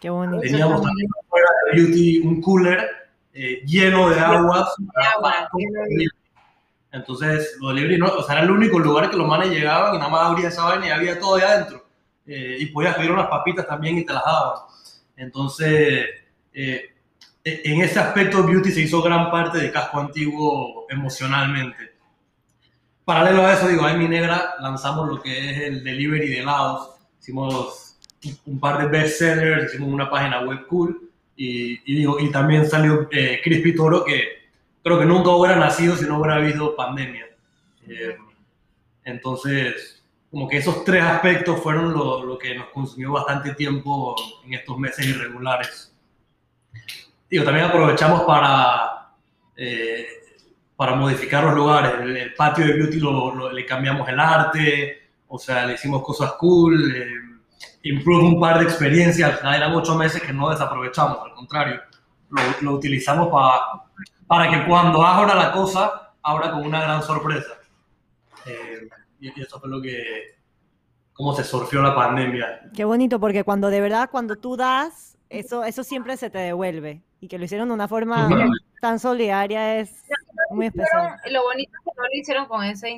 qué bonito. Teníamos también fuera de Beauty un cooler eh, lleno de aguas. agua, Entonces, los delivery, no, o sea, era el único lugar que los manes llegaban y nada más abría esa vaina y había todo ahí adentro. Eh, y podías pedir unas papitas también y te las daban. Entonces, eh, e- en ese aspecto, Beauty se hizo gran parte de casco antiguo emocionalmente. Paralelo a eso, digo, ahí mi negra lanzamos lo que es el delivery de helados. Hicimos un par de bestsellers, hicimos una página web cool y, y digo, y también salió eh, Crispy Toro que creo que nunca hubiera nacido si no hubiera habido pandemia. Eh, entonces, como que esos tres aspectos fueron lo, lo que nos consumió bastante tiempo en estos meses irregulares. Digo, también aprovechamos para, eh, para modificar los lugares. El, el patio de Beauty lo, lo- le cambiamos el arte, o sea, le hicimos cosas cool, eh, improve un par de experiencias. Al final eran ocho meses que no desaprovechamos, al contrario, lo, lo utilizamos pa- para que cuando abra la cosa, abra con una gran sorpresa. Eh, y eso fue lo que, cómo se surgió la pandemia. Qué bonito, porque cuando de verdad, cuando tú das, eso, eso siempre se te devuelve. Y que lo hicieron de una forma tan solidaria es muy especial. Pero lo bonito es que no lo hicieron con esa,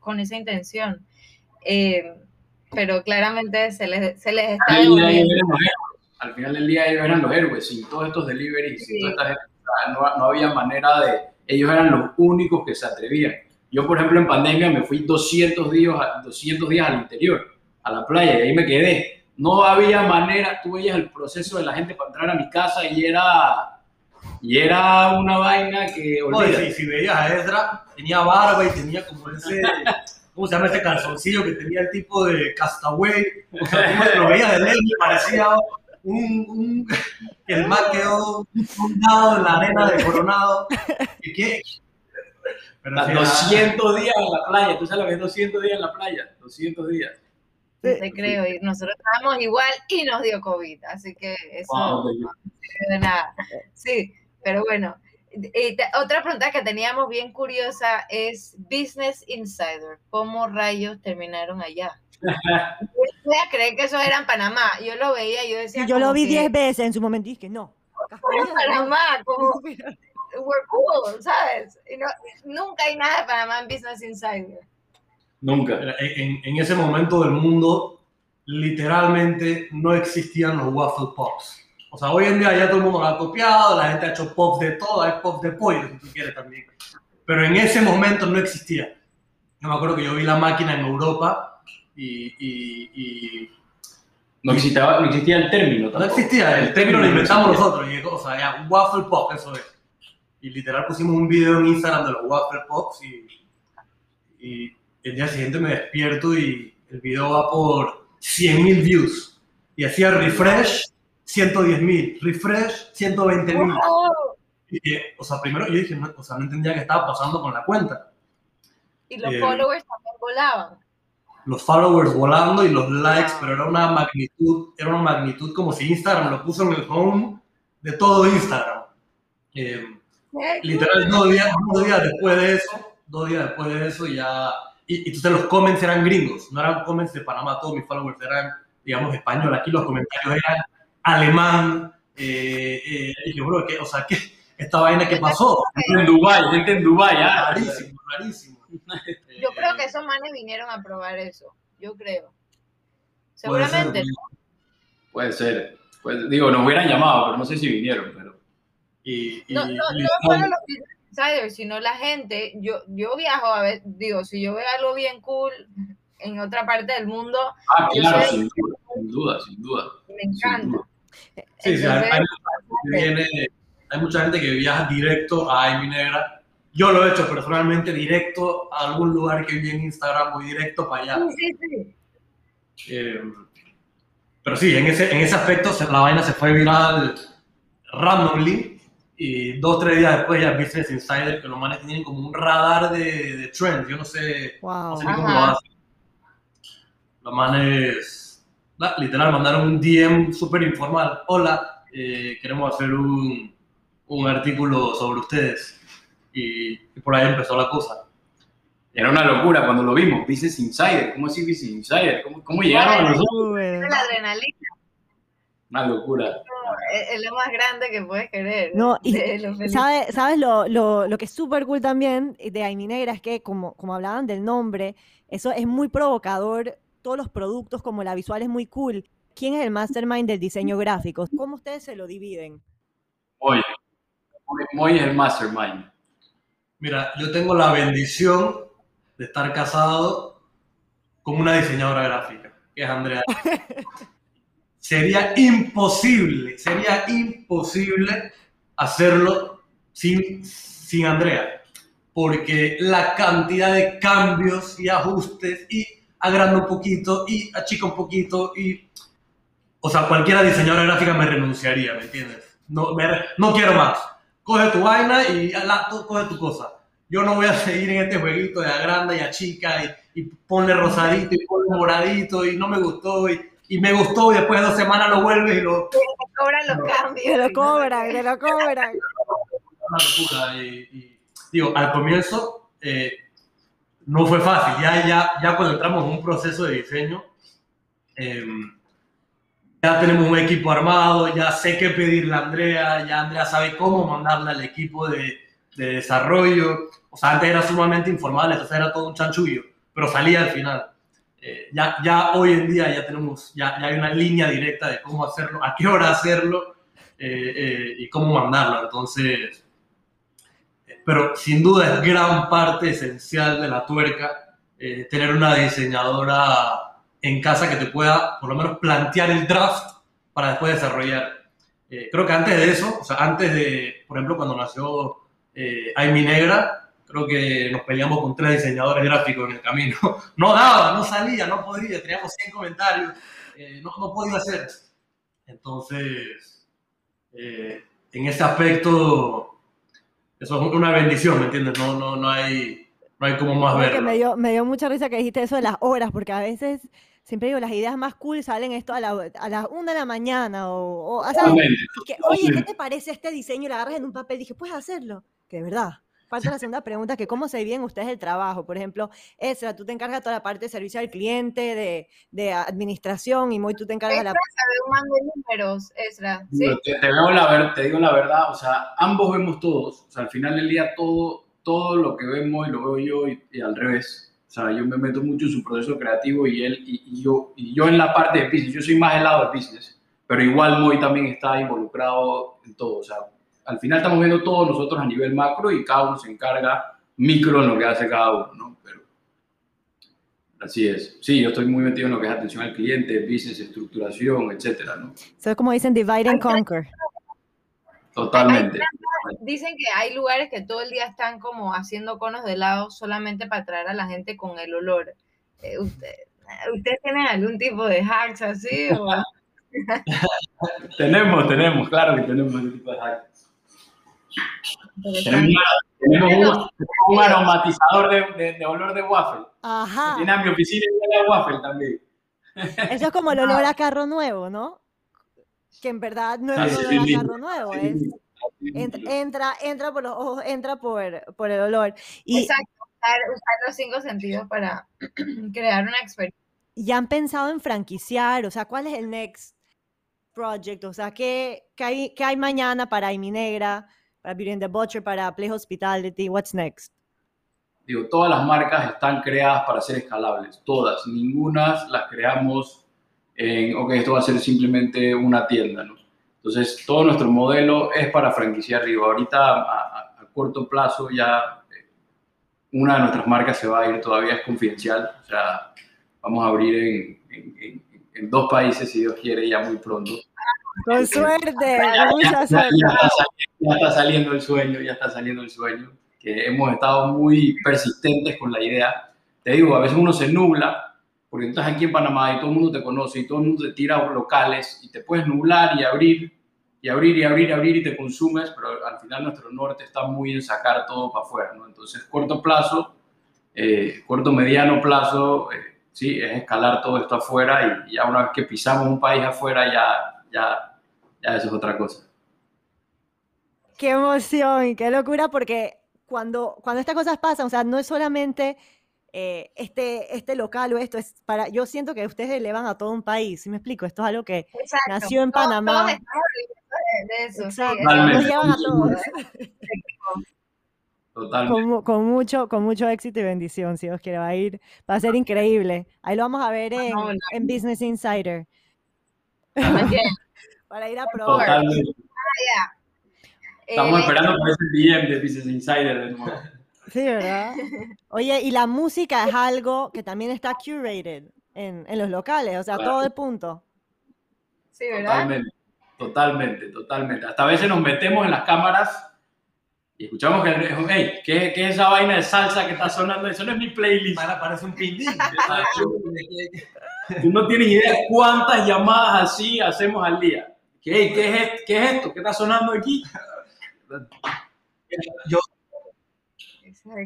con esa intención. Eh, pero claramente se les, se les está Al final, del día, ellos devolviendo. eran los héroes. Al final del día ellos eran los héroes, sin todos estos deliveries, sin Sí. toda esta gente, no, no había manera de, ellos eran los únicos que se atrevían. Yo, por ejemplo, en pandemia me fui 200 días, a- 200 días al interior, a la playa, y ahí me quedé. No había manera, tú veías el proceso de la gente para entrar a mi casa y era, y era una vaina que, Oye, olvídate. si, si veías a Ezra, tenía barba y tenía como ese, ¿cómo se llama ese calzoncillo que tenía el tipo de castaway? O sea, tú lo veías de lejos y parecía un, un el man quedó fundado en la arena de Coronado. ¿Y qué? Pero Las sí era- 200 días en la playa, tú sabes lo que es 200 días en la playa, 200 días. Sí, te creo, y nosotros estábamos igual y nos dio COVID, así que eso Wow, no sirve de nada. Sí, pero bueno. Y te- otra pregunta que teníamos bien curiosa es Business Insider. ¿Cómo rayos terminaron allá? Yo no voy a creer que eso era en Panamá. Yo lo veía, yo decía. Y yo lo vi que, 10 veces en su momento y dije, no. "Fuera en Panamá, como we're cool, ¿sabes? Y no- nunca hay nada de Panamá en Business Insider. Nunca. En, en ese momento del mundo, literalmente no existían los waffle pops. O sea, hoy en día ya todo el mundo lo ha copiado, la gente ha hecho pop de todo, hay pop de pollo, si tú quieres también. Pero en ese momento no existía. Yo me acuerdo que yo vi la máquina en Europa y, y, y No existía, no existía el término. no tampoco. existía, el término lo no inventamos existía. nosotros. Y, o sea, ya, waffle pop, eso es. Y literal pusimos un video en Instagram de los waffle pops y, y el día siguiente me despierto y el video va por 100.000 views. Y hacía refresh, 110.000, refresh, 120.000. ¡Wow! Y que, o sea, primero yo dije, no, o sea, no entendía qué estaba pasando con la cuenta. Y los Eh, followers también volaban. Los followers volando y los likes, Wow. pero era una magnitud, era una magnitud como si Instagram lo puso en el home de todo Instagram. Eh, literal, dos días, dos días después de eso, dos días después de eso ya... Y, y entonces los comments eran gringos, no eran comments de Panamá, todos mis followers eran, digamos, español. Aquí los comentarios eran alemán. Eh, eh, y dije, bro, ¿qué, o sea, ¿qué, esta vaina qué pasó? Gente en Dubái, gente en Dubái, ah. Rarísimo, rarísimo. Yo Eh, creo que esos manes vinieron a probar eso. Yo creo. puede ser, Seguramente. Puede ser. Pues, digo, nos hubieran llamado, pero no sé si vinieron. Pero... Y, y- No, no, y no solo los insiders, sino la gente. Yo, yo viajo a ver, digo, si yo veo algo bien cool en otra parte del mundo, Ah, Yo claro, soy- sin duda, sin duda, sin duda. me encanta. duda. Sí, sí, hay, Entonces, hay mucha gente que viene- hay mucha gente que viaja directo a Amy Negra. Yo lo he hecho personalmente directo a algún lugar que vi en Instagram, voy directo para allá. sí, sí, sí. Eh, pero sí, en ese, en ese aspecto la vaina se fue viral randomly y dos tres días después ya Business Insider, que los manes tienen como un radar de, de trends, yo no sé, Wow. no sé ni cómo lo hacen. Los manes, literal, mandaron un DM súper informal. Hola, eh, queremos hacer un, un artículo sobre ustedes. Y, y por ahí empezó la cosa. Era una locura cuando lo vimos. Business Insider. ¿Cómo así Business Insider? ¿Cómo, cómo llegaron a nosotros? La adrenalina Una locura. es, es lo más grande que puedes querer. No, y. ¿Sabes, sabes lo, lo, lo que es súper cool también de Aimi Negra? Es que, como, como hablaban del nombre, eso es muy provocador. Todos los productos, como la visual, es muy cool. ¿Quién es el mastermind del diseño gráfico? ¿Cómo ustedes se lo dividen? Moy. Moy- Moy es el mastermind. Mira, yo tengo la bendición de estar casado con una diseñadora gráfica, que es Andrea. sería imposible, sería imposible hacerlo sin, sin Andrea, porque la cantidad de cambios y ajustes y agranda un poquito y achica un poquito y... O sea, cualquiera diseñadora gráfica me renunciaría, ¿me entiendes? No, me no quiero más. Coge tu vaina y la, tú coge tu cosa. Yo no voy a seguir en este jueguito de agranda y achica y, y ponle rosadito y ponle moradito y no me gustó y, y me gustó y después de dos semanas lo vuelves y lo, Te cobran los cambios. Te lo cobran, te lo cobran. una locura. Y, y, digo, al comienzo eh, no fue fácil. Ya, ya, ya cuando entramos en un proceso de diseño, eh, ya tenemos un equipo armado, ya sé qué pedirle a Andrea, ya Andrea sabe cómo mandarle al equipo de, de desarrollo. O sea, antes era sumamente informal, entonces era todo un chanchullo, pero salía al final. Eh, ya, ya hoy en día ya tenemos, ya, ya hay una línea directa de cómo hacerlo, a qué hora hacerlo eh, eh, y cómo mandarlo. Entonces, pero sin duda es gran parte esencial de la tuerca eh, tener una diseñadora en casa que te pueda por lo menos plantear el draft para después desarrollar. Eh, creo que antes de eso, o sea, antes de, por ejemplo, cuando nació eh, Negra, creo que nos peleamos con tres diseñadores gráficos en el camino. No daba, no salía, no podía, teníamos 100 comentarios, eh, no, no podía hacer. Entonces, eh, en ese aspecto, eso es una bendición, ¿me entiendes? No, no, no, hay, no hay como más verlo. me dio, me dio mucha risa que dijiste eso de las horas, porque a veces, siempre digo, las ideas más cool salen esto a, la- a las 1 de la mañana o, o, oye, ¿qué te parece este diseño? Y lo agarras en un papel. Dije, puedes hacerlo. Que de verdad. Falta la segunda pregunta, que cómo se dividen ustedes el trabajo. Por ejemplo, Ezra, tú te encargas de toda la parte de servicio al cliente, de, de administración, y Moy, tú te encargas de la... Ezra man de números, Ezra. ¿sí? Te, te veo la ver- te digo la verdad, o sea, ambos vemos todos, o sea, al final del día todo, todo lo que vemos y lo veo yo y, y al revés. O sea, yo me meto mucho en su proceso creativo y él y, y yo, y yo en la parte de business, yo soy más del lado de business, pero igual Moy también está involucrado en todo. O sea, al final estamos viendo todos nosotros a nivel macro y cada uno se encarga micro en lo que hace cada uno, ¿no? Pero así es. Sí, yo estoy muy metido en lo que es atención al cliente, business, estructuración, etcétera, ¿no? Eso es como dicen divide and conquer. Totalmente. Dicen que hay lugares que todo el día están como haciendo conos de helado solamente para atraer a la gente con el olor. Eh, usted, ¿Ustedes tienen algún tipo de hacks así? O? tenemos, tenemos, claro que tenemos ese tipo de hacks. Tenemos, tenemos un, un, aromatizador de, de, olor de waffle. Ajá. Tiene a mi oficina y a waffle también. Eso es como el olor a carro nuevo, ¿no? Que en verdad no es el olor a carro nuevo, es entra, entra, por los ojos, entra por, por el olor. Y, Exacto, usar, usar los cinco sentidos para crear una experiencia. ¿Ya han pensado en franquiciar? O sea, ¿cuál es el next project? O sea, ¿qué, qué, hay, qué hay mañana para Amy Negra, para Beauty and the Butcher, para Play Hospitality? What's next? Digo, todas las marcas están creadas para ser escalables, todas. Ninguna las creamos en, ok, esto va a ser simplemente una tienda, ¿no? Entonces, todo nuestro modelo es para franquiciar arriba. Ahorita, a, a, corto plazo, ya eh, una de nuestras marcas se va a ir, todavía es confidencial. O sea, vamos a abrir en, en, en dos países, si Dios quiere, ya muy pronto. Con suerte, ya, mucha ya, suerte. Ya, saliendo, ya está saliendo el sueño, ya está saliendo el sueño. Que hemos estado muy persistentes con la idea. Te digo, a veces uno se nubla porque estás aquí en Panamá y todo el mundo te conoce y todo el mundo te tira locales y te puedes nublar y abrir y abrir y abrir y abrir y te consumes, pero al final nuestro norte está muy en sacar todo para afuera, ¿no? Entonces, corto plazo, eh, corto mediano plazo, eh, sí, es escalar todo esto afuera y ya una vez que pisamos un país afuera, ya, ya, ya eso es otra cosa. Qué emoción, qué locura, porque cuando, cuando estas cosas pasan, o sea, no es solamente eh, este, este local o esto es para, yo siento que ustedes elevan a todo un país, ¿sí me explico? Esto es algo que Exacto. nació en Todos- Panamá. todos de- eso, Exacto, es Totalmente. nos llevan a todos Totalmente. con, mu- con mucho, con mucho éxito y bendición, si Dios quiere, va a ir, va a ser increíble. Ahí lo vamos a ver en, no, no. en Business Insider, para ir a probar. Totalmente. Estamos Eh, esperando por ese DM de Business Insider de nuevo. Sí, ¿verdad? Oye, y la música es algo que también está curated en, en los locales, o sea, Claro. todo el punto. Sí, ¿verdad? Totalmente, totalmente, totalmente. Hasta a veces nos metemos en las cámaras y escuchamos que, hey, ¿qué, ¿qué es esa vaina de salsa que está sonando? Eso no es mi playlist. Para- Parece un pindín. Tú no tienes idea cuántas llamadas así hacemos al día. ¿Qué, hey, ¿qué, es, esto? ¿Qué es esto? ¿Qué está sonando aquí? Yo,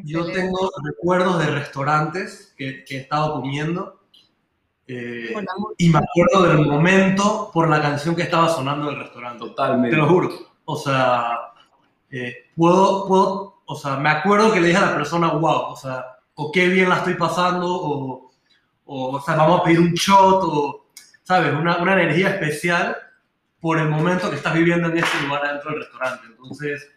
yo tengo recuerdos de restaurantes que, que he estado comiendo eh, y me acuerdo del momento por la canción que estaba sonando en el restaurante. Totalmente. Te lo juro. O sea, eh, puedo, puedo, o sea, me acuerdo que le dije a la persona, wow, o sea, o qué bien la estoy pasando, o, o, o sea, vamos a pedir un shot, o, ¿sabes? Una, una energía especial por el momento que estás viviendo en ese lugar adentro del restaurante. Entonces,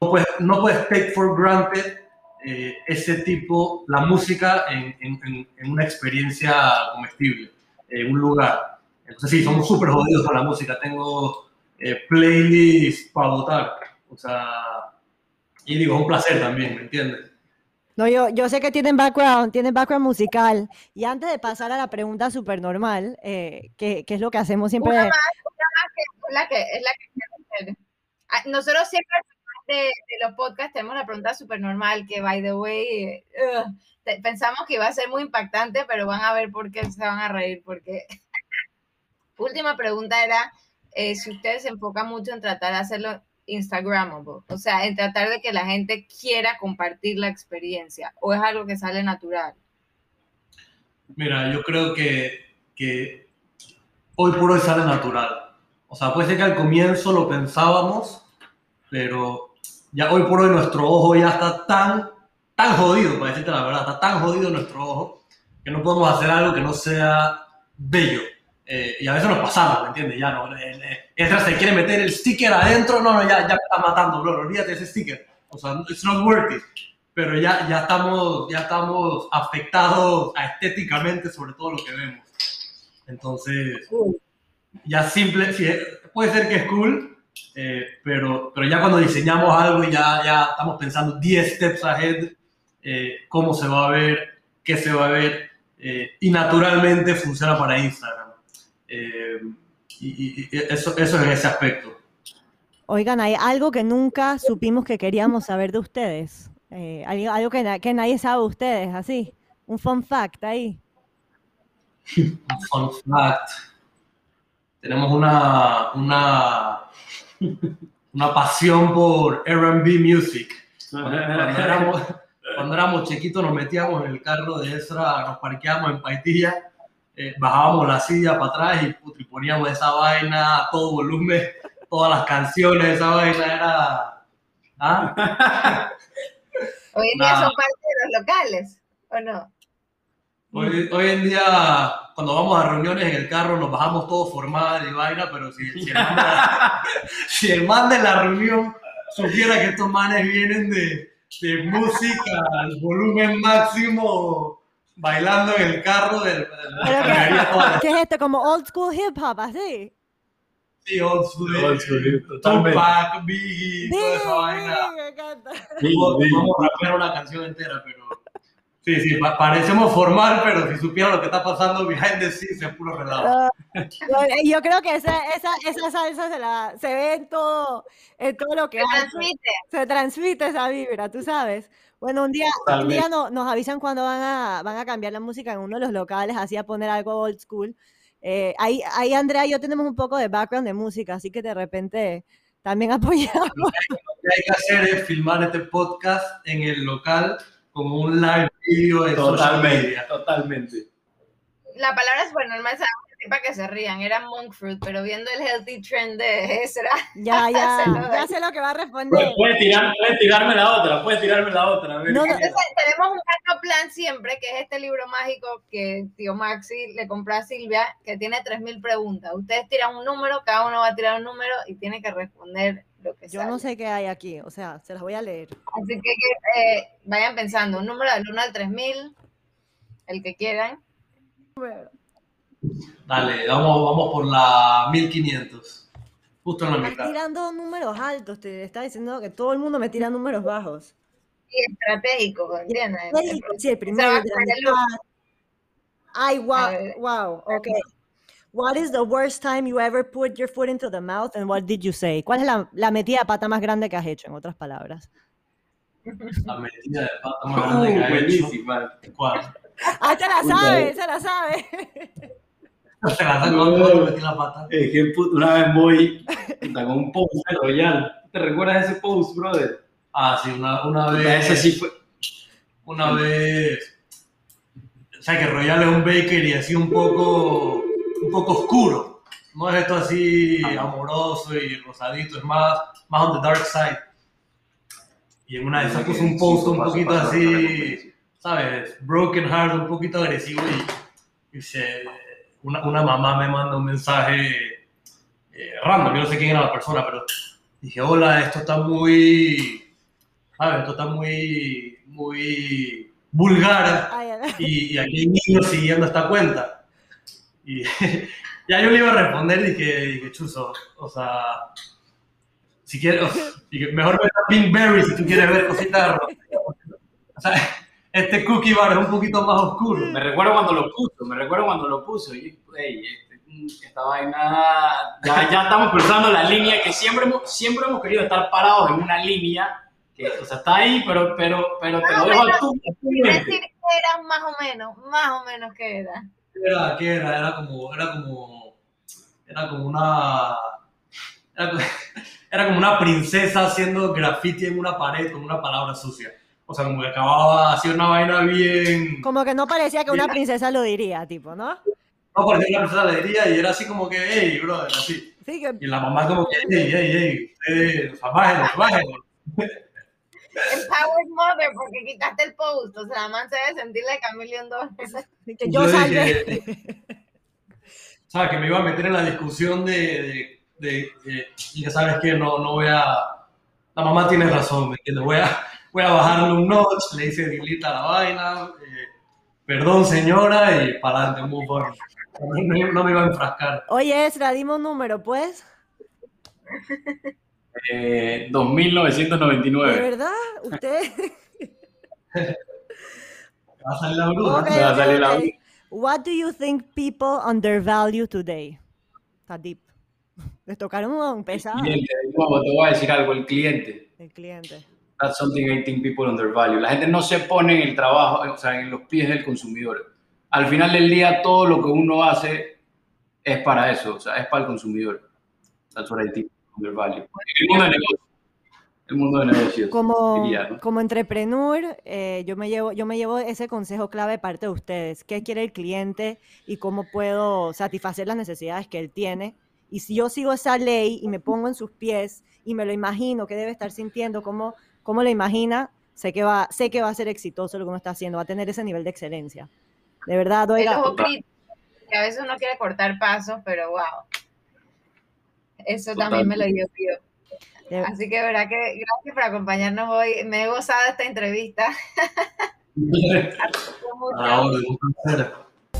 no puedes, no puedes take for granted eh, ese tipo, la música en, en- en- una experiencia comestible, en un lugar. Entonces, sí, somos súper jodidos con la música. Tengo eh, playlists para votar. O sea, y digo, es un placer también, ¿me entiendes? No, yo, yo sé que tienen background, tienen background musical. Y antes de pasar a la pregunta súper normal, eh, que, que es lo que hacemos siempre. Una más, Es la que, es la que quiero hacer. Ah, Nosotros siempre de, de los podcasts tenemos la pregunta súper normal, que by the way, te- pensamos que iba a ser muy impactante, pero van a ver por qué se van a reír, porque última pregunta era eh, si ustedes se enfocan mucho en tratar de hacerlo Instagramable, o sea, en tratar de que la gente quiera compartir la experiencia, o es algo que sale natural. Mira, yo creo que, que hoy por hoy sale natural. O sea, puede ser que al comienzo lo pensábamos, pero ya hoy por hoy nuestro ojo ya está tan, tan jodido, para decirte la verdad, está tan jodido nuestro ojo que no podemos hacer algo que no sea bello. Eh, y a veces nos pasamos, ¿me entiendes? Ya no, eh, eh, Ezra se quiere meter el sticker adentro, no, no, ya, ya me está matando, bro, olvídate ese sticker. O sea, it's not worth it pero ya, ya, estamos, ya estamos afectados estéticamente sobre todo lo que vemos. Entonces, ya simple, sí, puede ser que es cool, eh, pero, pero ya cuando diseñamos algo y ya, ya estamos pensando 10 steps ahead, eh, cómo se va a ver, qué se va a ver, eh, y naturalmente funciona para Instagram. Eh, y, y- y eso, eso en ese aspecto. Oigan, hay algo que nunca supimos que queríamos saber de ustedes. Eh, algo algo que, na- que nadie sabe de ustedes, así. Un fun fact ahí. Un Fun fact. Tenemos una, una, una pasión por RB Music. Cuando, cuando éramos, cuando éramos chiquitos nos metíamos en el carro de Ezra, nos parqueábamos en Paitilla, eh, bajábamos la silla para atrás y, putri, poníamos esa vaina a todo volumen, todas las canciones, esa vaina era... ¿Ah? Hoy en día son parte de los locales, ¿o no? Hoy, hoy en día, cuando vamos a reuniones en el carro, nos bajamos todos formal y vaina, pero si, si el, man de la, si el man de la reunión supiera que estos manes vienen de, de música al volumen máximo, bailando en el carro, del, del- Pero cambiaría toda la- ¿Qué es esto? Como old school hip hop, así. sí, old school, Old school, totalmente. Tupac, Biggie, toda esa vaina. Sí, me encanta. Sí, Vamos a rapear una canción entera, pero... Sí, sí, pa- parecemos formal, pero si supiera lo que está pasando behind the scenes es puro relajo. Yo, yo creo que esa, esa, esa salsa se, la, se ve en todo, en todo lo que Se hace. transmite. Se transmite esa vibra, tú sabes. Bueno, un día, un día no- nos avisan cuando van a, van a cambiar la música en uno de los locales, así a poner algo old school. Eh, ahí, ahí, Andrea y yo tenemos un poco de background de música, así que de repente también apoyamos. Lo que hay que hacer es filmar este podcast en el local como un live video social Totalmente, media. totalmente. La palabra es bueno, el más para que se rían, era monk fruit, pero viendo el healthy trend de Ezra, Ya, ya, Se lo ya sé lo que va a responder. Puedes, tirar, puedes tirarme la otra, puedes tirarme la otra. No, qué- no, Entonces, tenemos un backup plan siempre, que es este libro mágico que tío Maxi le compró a Silvia, que tiene 3.000 preguntas. Ustedes tiran un número, cada uno va a tirar un número y tiene que responder lo que Yo sale. no sé qué hay aquí, o sea, se las voy a leer. Así que, que, eh, vayan pensando, un número del 1 al 3.000, el que quieran. Dale, vamos, vamos por la 1500. Justo en la Estás mitad. tirando números altos, te está diciendo que todo el mundo me tira números bajos. Y estratégico, ¿entiendes? Sí, sí, el primero. Ay, wow, wow, okay. What is the worst time you ever put your foot into the mouth and what did you say? ¿Cuál es la, la metida de pata más grande que has hecho, en otras palabras? La metida de pata más grande que Uh, ha hecho. buenísima. ¿Cuál? Ah, se la sabe, se la sabe. Se la metí la pata. Es que puta, una vez voy con un post de Royal. ¿Te recuerdas ese post, brother? Ah, sí, una, una vez. Ese sí fue. Una vez. O sea, que Royal es un baker y así un poco. un poco oscuro. No es esto así amoroso y rosadito, es más, más on the dark side. Y en una de esas puso un post un poquito así, ¿sabes? Broken heart, un poquito agresivo y, y se- una, una mamá me manda un mensaje eh, random, yo no sé quién era la persona, pero dije, hola, esto está muy, ¿sabes? Esto está muy, muy vulgar ay, y, y aquí hay niños siguiendo esta cuenta. Y ya yo le iba a responder y dije, dije chuzo, o sea, si quieres, dije, mejor ver a Pinkberry si tú quieres ver cositas. O sea, este cookie bar es un poquito más oscuro. Me recuerdo cuando lo puso, me recuerdo cuando lo puso. Y, ey, este, esta vaina. Ya, ya estamos cruzando la línea que siempre hemos, siempre hemos querido estar parados en una línea. Que, o sea, está ahí, pero, pero, pero te lo dejo a tú. a mente. Decir que era más o menos, más o menos que era. Era, ¿qué era? Era como, era como, era como una, era como una princesa haciendo graffiti en una pared con una palabra sucia. O sea, como que acababa haciendo una vaina bien, Como que no parecía que una princesa lo diría, tipo, ¿no? no parecía una princesa le diría y era así como que, hey, brother, así. Sí, que Y la mamá como que, hey, hey, hey, ustedes, o sea, bájenlo, bájenlo. Empowered Mother, porque quitaste el post. O sea, la man se debe sentir Camilion dos veces. sí, que Yo yo salvé. dije, ¿sabes? Que me iba a meter en la discusión de, de, de- de- y que sabes que no, no voy a, la mamá tiene razón, ¿me entiendes? Voy a, voy a bajarle un notch, le hice delete a la vaina, eh, perdón señora, y para adelante, move on. no, no me iba a enfrascar. Oye, Ezra, dime un número, pues. Eh, ¿De 2999. verdad? ¿Usted? Va a salir la bruja. Ok, Me va a salir la ok. What do you think people undervalue today? Está deep. Les tocaron un pesado Cliente, como te voy a decir algo, el cliente. el cliente. That's something I think people undervalue. La gente no se pone en el trabajo, o sea, en los pies del consumidor. Al final del día, todo lo que uno hace es para eso, o sea, es para el consumidor. That's what I think undervalue. El mundo de negocios. El mundo de negocios. Como, diría, ¿no? como entrepreneur, eh, yo, me llevo, yo me llevo ese consejo clave de parte de ustedes. ¿Qué quiere el cliente y cómo puedo satisfacer las necesidades que él tiene? Y si yo sigo esa ley y me pongo en sus pies y me lo imagino, qué debe estar sintiendo, cómo, cómo lo imagina, sé que, va, sé que va a ser exitoso lo que uno está haciendo, va a tener ese nivel de excelencia. De verdad, crítico, que a veces uno quiere cortar pasos, pero wow. Eso también me lo dio yo. de- Así que de verdad que gracias por acompañarnos hoy. Me he gozado esta entrevista. A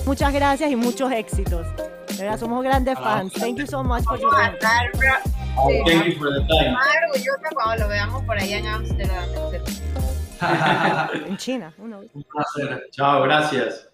muchas gracias y muchos éxitos. De verdad, somos grandes fans. Thank you so much for your Oh, Sí, thank you for the time. más orgullosa cuando lo veamos por allá en Amsterdam. etcétera. en China. Un placer. Chao, gracias.